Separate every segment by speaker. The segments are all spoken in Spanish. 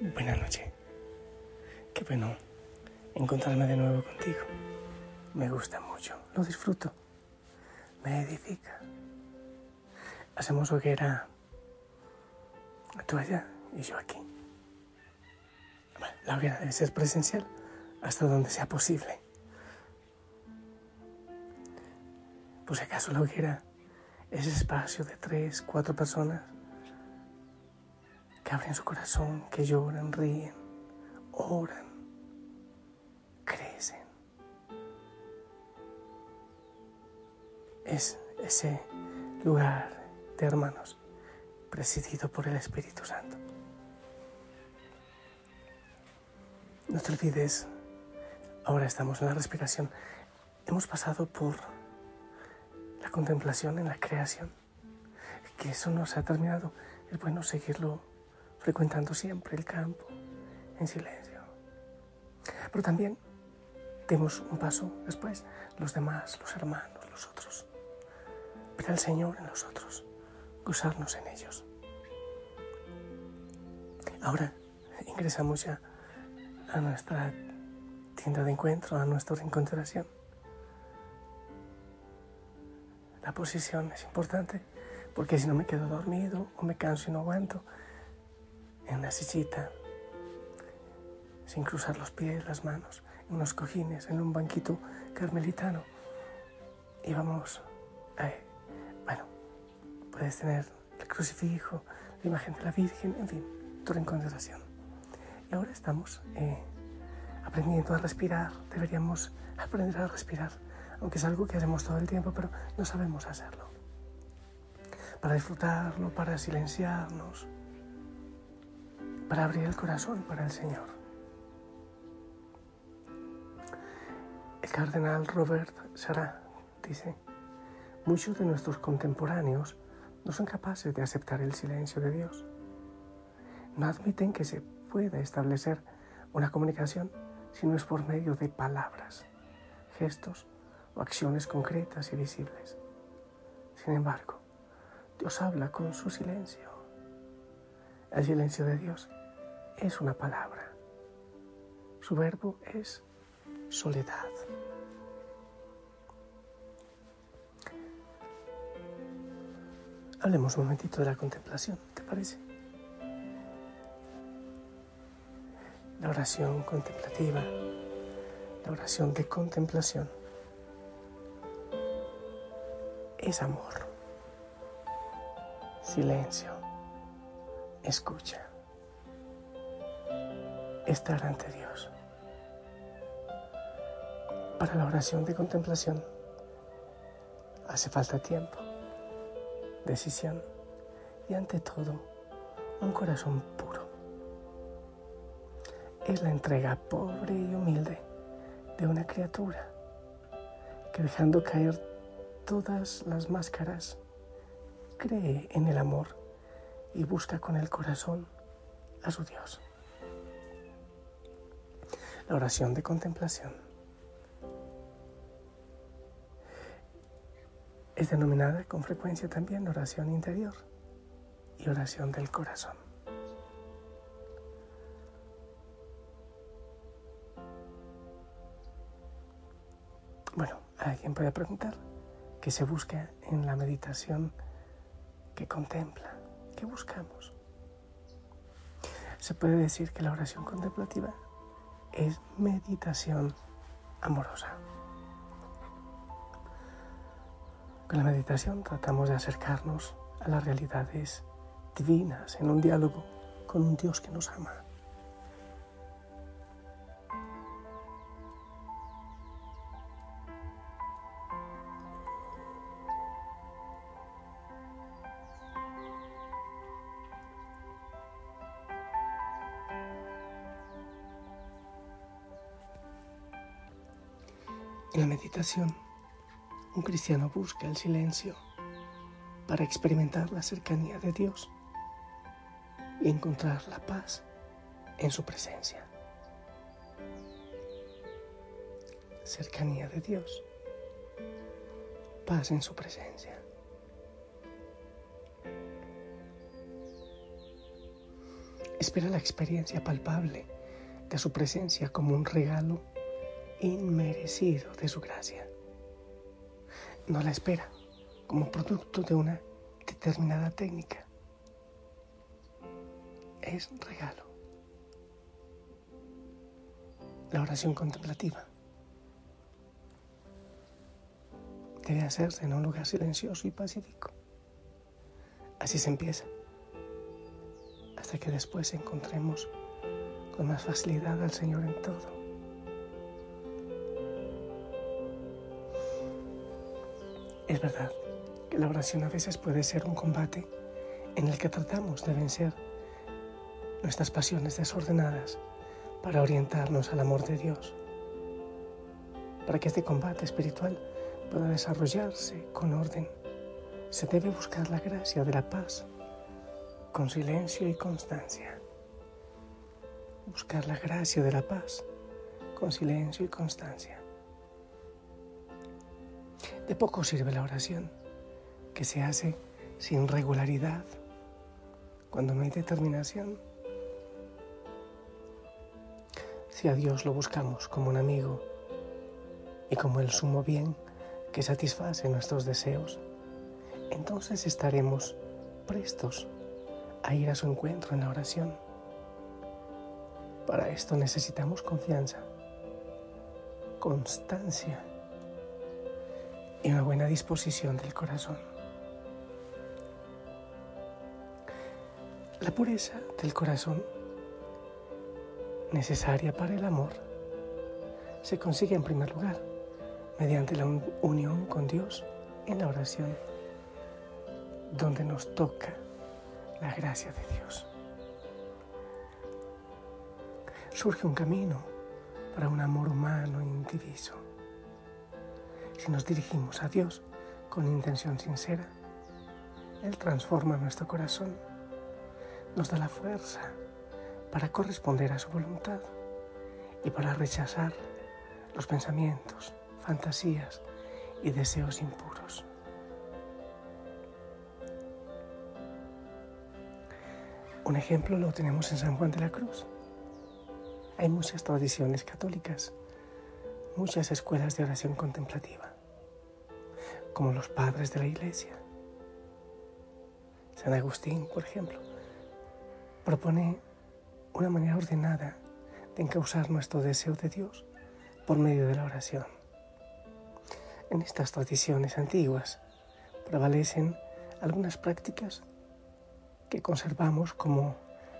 Speaker 1: Buenas noches. Qué bueno encontrarme de nuevo contigo. Me gusta mucho, lo disfruto, me edifica. Hacemos hoguera tú allá y yo aquí. La hoguera debe ser presencial hasta donde sea posible. Si acaso la hoguera es espacio de tres, cuatro personas que abren su corazón, que lloran, ríen, oran, crecen. Es ese lugar de hermanos presidido por el Espíritu Santo. No te olvides, ahora estamos en la respiración. Hemos pasado por la contemplación en la creación, que eso nos ha terminado. Es bueno seguirlo frecuentando siempre el campo en silencio. Pero también demos un paso después, los demás, los hermanos, los otros. Ver al Señor en nosotros, gozarnos en ellos. Ahora ingresamos ya a nuestra tienda de encuentro, a nuestra encontración. La posición es importante porque si no me quedo dormido o me canso y no aguanto, en una sillita, sin cruzar los pies, las manos, en unos cojines, en un banquito carmelitano. Y vamos, bueno, puedes tener el crucifijo, la imagen de la Virgen, en fin, tu reencontración. Y ahora estamos eh, aprendiendo a respirar. Deberíamos aprender a respirar, aunque es algo que hacemos todo el tiempo, pero no sabemos hacerlo. Para disfrutarlo, para silenciarnos, para abrir el corazón para el Señor. El cardenal Robert Sarah dice, muchos de nuestros contemporáneos no son capaces de aceptar el silencio de Dios. No admiten que se pueda establecer una comunicación si no es por medio de palabras, gestos o acciones concretas y visibles. Sin embargo, Dios habla con su silencio. El silencio de Dios es una palabra. Su verbo es soledad. Hablemos un momentito de la contemplación, ¿te parece? La oración contemplativa, la oración de contemplación, es amor, silencio, escucha estar ante Dios. Para la oración de contemplación hace falta tiempo, decisión y ante todo un corazón puro. Es la entrega pobre y humilde de una criatura que dejando caer todas las máscaras, cree en el amor y busca con el corazón a su Dios la oración de contemplación. Es denominada con frecuencia también oración interior y oración del corazón. Bueno, alguien puede preguntar qué se busca en la meditación que contempla, qué buscamos. Se puede decir que la oración contemplativa es meditación amorosa. Con la meditación tratamos de acercarnos a las realidades divinas en un diálogo con un Dios que nos ama. En la meditación, un cristiano busca el silencio para experimentar la cercanía de Dios y encontrar la paz en su presencia. Cercanía de Dios, paz en su presencia. Espera la experiencia palpable de su presencia como un regalo inmerecido de su gracia. No la espera como producto de una determinada técnica. Es regalo. La oración contemplativa debe hacerse en un lugar silencioso y pacífico. Así se empieza, hasta que después encontremos con más facilidad al Señor en todo. Es verdad que la oración a veces puede ser un combate en el que tratamos de vencer nuestras pasiones desordenadas para orientarnos al amor de Dios. Para que este combate espiritual pueda desarrollarse con orden, se debe buscar la gracia de la paz con silencio y constancia. Buscar la gracia de la paz con silencio y constancia. De poco sirve la oración, que se hace sin regularidad, cuando no hay determinación. Si a Dios lo buscamos como un amigo y como el sumo bien, que satisface nuestros deseos, entonces estaremos prestos a ir a su encuentro en la oración. Para esto necesitamos confianza, constancia y una buena disposición del corazón. La pureza del corazón, necesaria para el amor, se consigue en primer lugar mediante la unión con Dios en la oración, donde nos toca la gracia de Dios. Surge un camino para un amor humano indiviso. Si nos dirigimos a Dios con intención sincera, Él transforma nuestro corazón, nos da la fuerza para corresponder a su voluntad y para rechazar los pensamientos, fantasías y deseos impuros. Un ejemplo lo tenemos en San Juan de la Cruz. Hay muchas tradiciones católicas, muchas escuelas de oración contemplativa, como los padres de la Iglesia. San Agustín, por ejemplo, propone una manera ordenada de encauzar nuestro deseo de Dios por medio de la oración. En estas tradiciones antiguas prevalecen algunas prácticas que conservamos como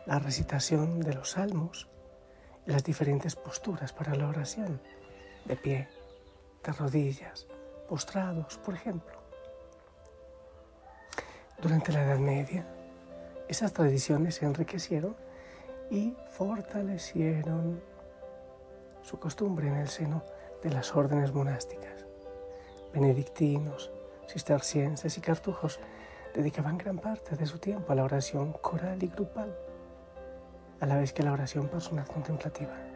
Speaker 1: la recitación de los salmos y las diferentes posturas para la oración, de pie, de rodillas, postrados, por ejemplo. Durante la Edad Media, esas tradiciones se enriquecieron y fortalecieron su costumbre en el seno de las órdenes monásticas benedictinos, cistercienses y cartujos dedicaban gran parte de su tiempo a la oración coral y grupal, a la vez que la oración personal contemplativa.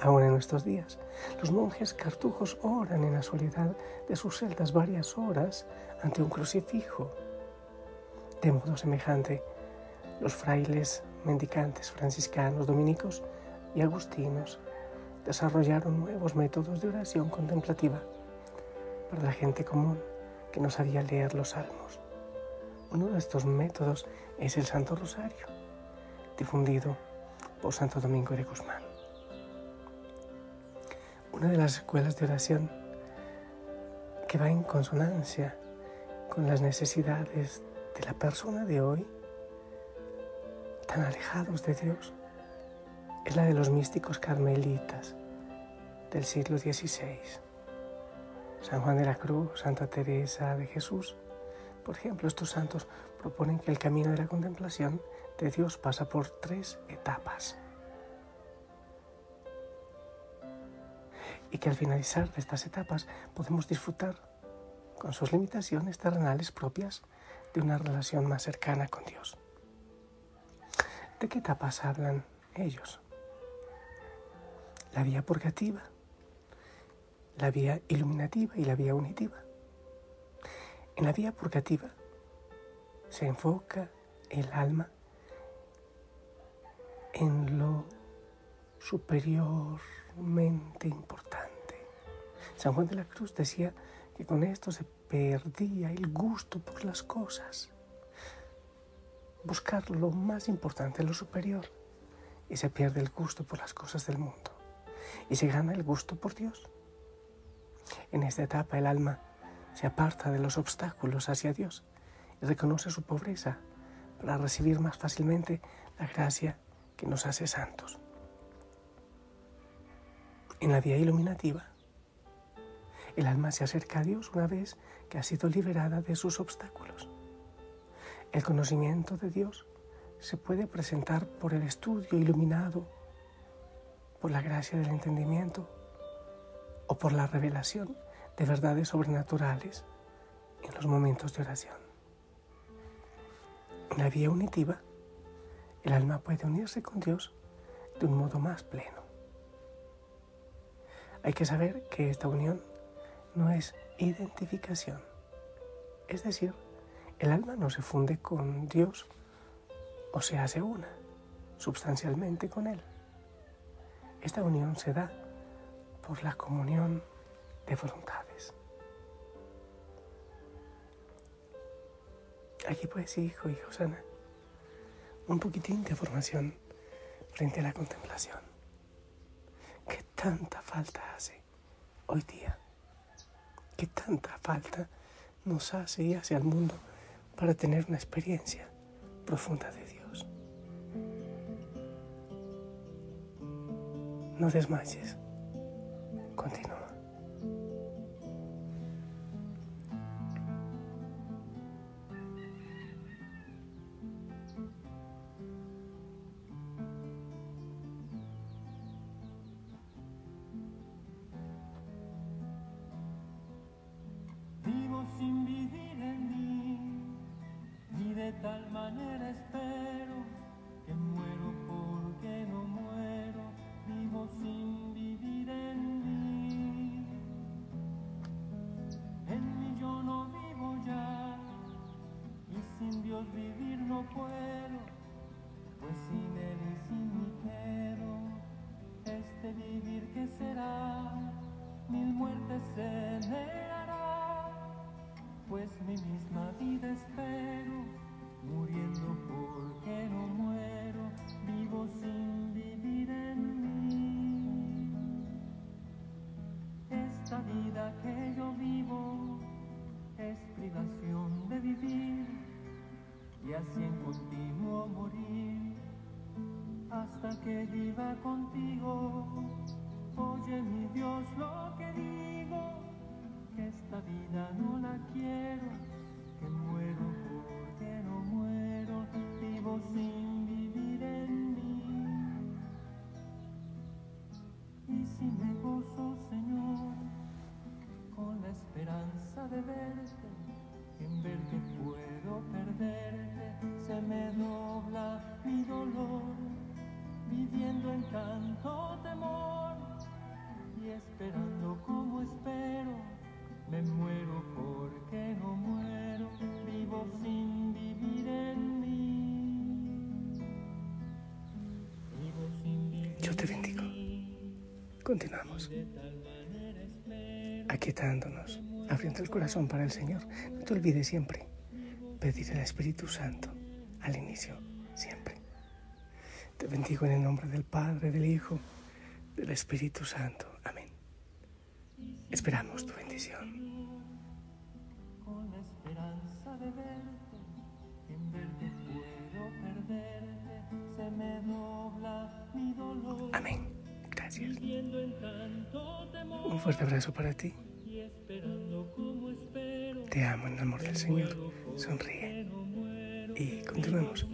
Speaker 1: Aún en nuestros días, los monjes cartujos oran en la soledad de sus celdas varias horas ante un crucifijo. De modo semejante, los frailes mendicantes franciscanos, dominicos y agustinos desarrollaron nuevos métodos de oración contemplativa para la gente común que no sabía leer los salmos. Uno de estos métodos es el Santo Rosario, difundido por Santo Domingo de Guzmán. Una de las escuelas de oración que va en consonancia con las necesidades de la persona de hoy, tan alejados de Dios, es la de los místicos carmelitas del siglo XVI. San Juan de la Cruz, Santa Teresa de Jesús. Por ejemplo, estos santos proponen que el camino de la contemplación de Dios pasa por tres etapas. Y que al finalizar de estas etapas podemos disfrutar con sus limitaciones terrenales propias de una relación más cercana con Dios. ¿De qué etapas hablan ellos? La vía purgativa la vía iluminativa y la vía unitiva. En la vía purgativa se enfoca el alma en lo superiormente importante. San Juan de la Cruz decía que con esto se perdía el gusto por las cosas. Buscar lo más importante, lo superior, y se pierde el gusto por las cosas del mundo. Y se gana el gusto por Dios. En esta etapa el alma se aparta de los obstáculos hacia Dios y reconoce su pobreza para recibir más fácilmente la gracia que nos hace santos. En la vía iluminativa, el alma se acerca a Dios una vez que ha sido liberada de sus obstáculos. El conocimiento de Dios se puede presentar por el estudio iluminado, por la gracia del entendimiento o por la revelación de verdades sobrenaturales en los momentos de oración. En la vía unitiva, el alma puede unirse con Dios de un modo más pleno. Hay que saber que esta unión no es identificación, es decir, el alma no se funde con Dios o se hace una sustancialmente con Él. Esta unión se da por la comunión de voluntades. Aquí pues, hijo y Josana, un poquitín de formación frente a la contemplación. ¿Qué tanta falta hace hoy día? ¿Qué tanta falta nos hace y hace al mundo para tener una experiencia profunda de Dios? No desmayes. Continúa.
Speaker 2: Tal manera espero que muero porque no muero, vivo sin vivir en mí. En mí yo no vivo ya y sin Dios vivir no puedo, pues sin Él y sin mí quiero este vivir que será, mil muertes se pues mi misma vida espero contigo. Oye mi Dios lo que digo, que esta vida no la quiero,
Speaker 1: Continuamos. Aquietándonos, abriendo el corazón para el Señor. No te olvides siempre pedir al Espíritu Santo al inicio, siempre. Te bendigo en el nombre del Padre, del Hijo, del Espíritu Santo. Amén. Esperamos tu bendición. Amén. Gracias. Un fuerte abrazo para ti. Te amo en el amor del Señor. Sonríe. Y continuemos.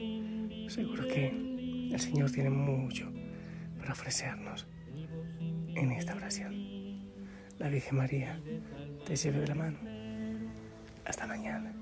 Speaker 1: Seguro que el Señor tiene mucho para ofrecernos en esta oración. La Virgen María te lleve la mano. Hasta mañana.